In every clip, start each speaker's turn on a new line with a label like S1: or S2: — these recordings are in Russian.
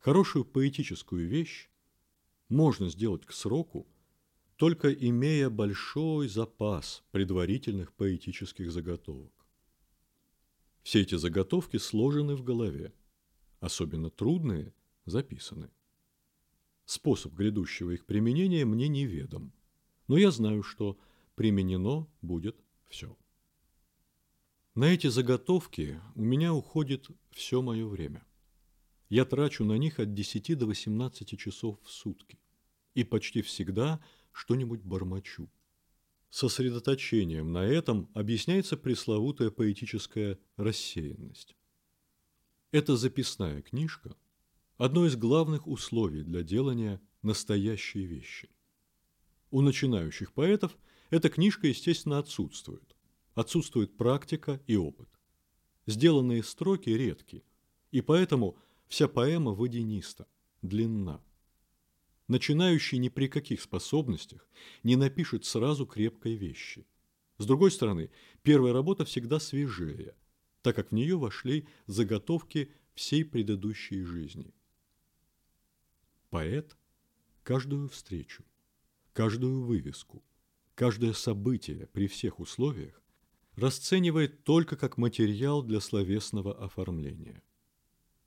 S1: Хорошую поэтическую вещь можно сделать к сроку, только имея большой запас предварительных поэтических заготовок. Все эти заготовки сложены в голове, особенно трудные записаны. Способ грядущего их применения мне неведом, но я знаю, что применено будет все. На эти заготовки у меня уходит все мое время. Я трачу на них от 10 до 18 часов в сутки и почти всегда что-нибудь бормочу. Сосредоточением на этом объясняется пресловутая поэтическая рассеянность. Эта записная книжка – одно из главных условий для делания настоящей вещи. У начинающих поэтов эта книжка, естественно, отсутствует. Отсутствует практика и опыт. Сделанные строки редки, и поэтому вся поэма водяниста, длинна. Начинающий ни при каких способностях не напишет сразу крепкой вещи. С другой стороны, первая работа всегда свежее, так как в нее вошли заготовки всей предыдущей жизни. Поэт каждую встречу, каждую вывеску, каждое событие при всех условиях расценивает только как материал для словесного оформления.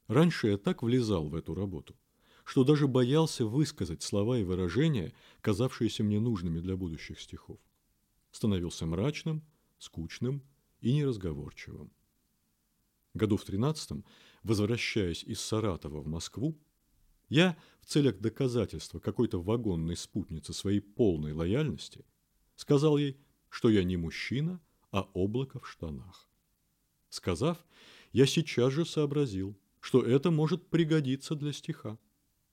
S1: Раньше я так влезал в эту работу, что даже боялся высказать слова и выражения, казавшиеся мне нужными для будущих стихов. Становился мрачным, скучным и неразговорчивым. Году в тринадцатом, возвращаясь из Саратова в Москву, я в целях доказательства какой-то вагонной спутницы своей полной лояльности сказал ей, что я не мужчина, а облако в штанах. Сказав, я сейчас же сообразил, что это может пригодиться для стиха.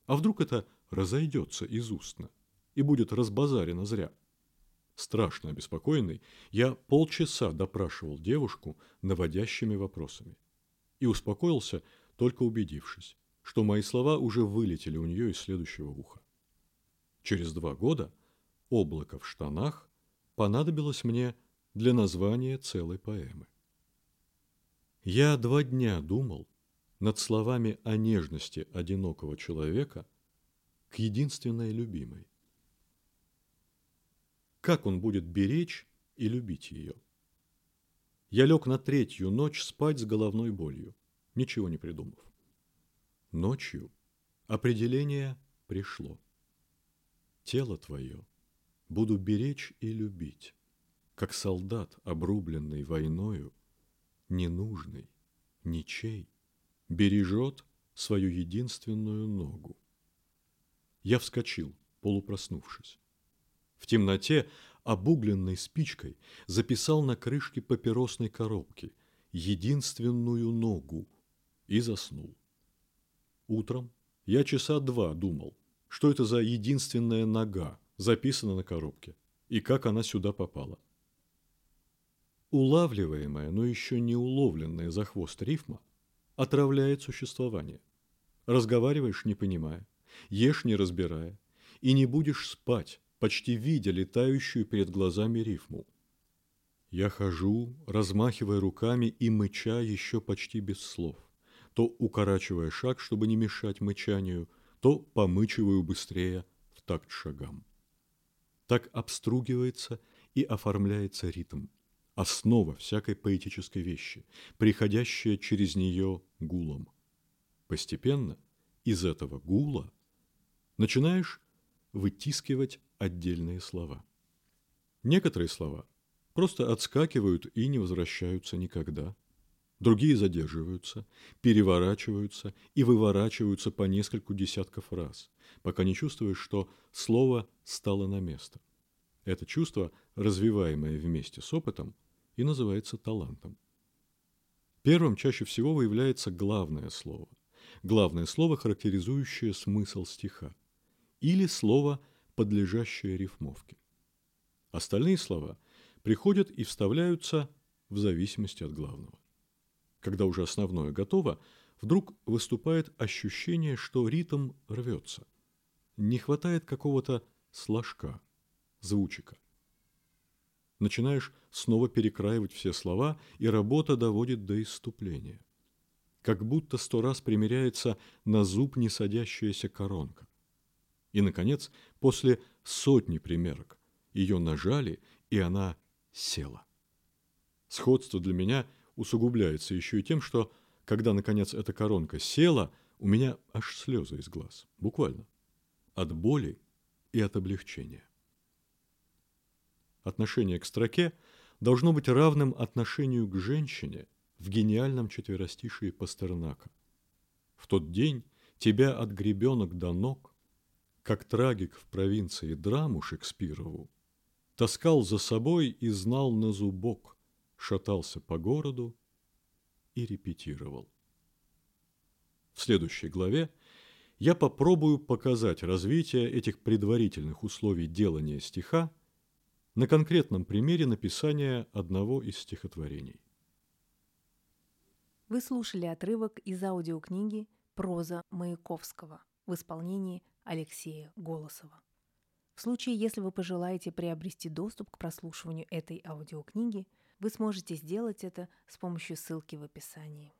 S1: А вдруг это разойдется из устно и будет разбазарено зря? Страшно обеспокоенный, я полчаса допрашивал девушку наводящими вопросами. И успокоился, только убедившись, что мои слова уже вылетели у нее из следующего уха. Через два года «Облако в штанах» понадобилось мне для названия целой поэмы. Я два дня думал, над словами о нежности одинокого человека к единственной любимой. Как он будет беречь и любить ее? Я лег на третью ночь спать с головной болью, ничего не придумав. Ночью определение пришло. Тело твое буду беречь и любить, как солдат, обрубленный войною, ненужный, ничей, бережет свою единственную ногу. Я вскочил, полупроснувшись. В темноте, обугленной спичкой, записал на крышке папиросной коробки единственную ногу и заснул. Утром я часа два думал, что это за единственная нога, записана на коробке, и как она сюда попала. Улавливаемая, но еще не уловленная за хвост рифма – отравляет существование. Разговариваешь, не понимая, ешь, не разбирая, и не будешь спать, почти видя летающую перед глазами рифму. Я хожу, размахивая руками и мыча еще почти без слов, то укорачивая шаг, чтобы не мешать мычанию, то помычиваю быстрее в такт шагам. Так обстругивается и оформляется ритм – основа всякой поэтической вещи, приходящая через нее гулом. Постепенно из этого гула начинаешь вытискивать отдельные слова. Некоторые слова просто отскакивают и не возвращаются никогда. Другие задерживаются, переворачиваются и выворачиваются по нескольку десятков раз, пока не чувствуешь, что слово стало на место. Это чувство, развиваемое вместе с опытом, и называется талантом. Первым чаще всего выявляется главное слово. Главное слово, характеризующее смысл стиха. Или слово, подлежащее рифмовке. Остальные слова приходят и вставляются в зависимости от главного. Когда уже основное готово, вдруг выступает ощущение, что ритм рвется. Не хватает какого-то сложка, звучика начинаешь снова перекраивать все слова, и работа доводит до исступления. как будто сто раз примеряется на зуб не садящаяся коронка. И, наконец, после сотни примерок ее нажали, и она села. Сходство для меня усугубляется еще и тем, что, когда, наконец, эта коронка села, у меня аж слезы из глаз. Буквально. От боли и от облегчения. Отношение к строке должно быть равным отношению к женщине в гениальном четверостишии Пастернака. В тот день тебя от гребенок до ног, как трагик в провинции драму Шекспирову, таскал за собой и знал на зубок, шатался по городу и репетировал. В следующей главе я попробую показать развитие этих предварительных условий делания стиха на конкретном примере написания одного из стихотворений.
S2: Вы слушали отрывок из аудиокниги «Проза Маяковского» в исполнении Алексея Голосова. В случае, если вы пожелаете приобрести доступ к прослушиванию этой аудиокниги, вы сможете сделать это с помощью ссылки в описании.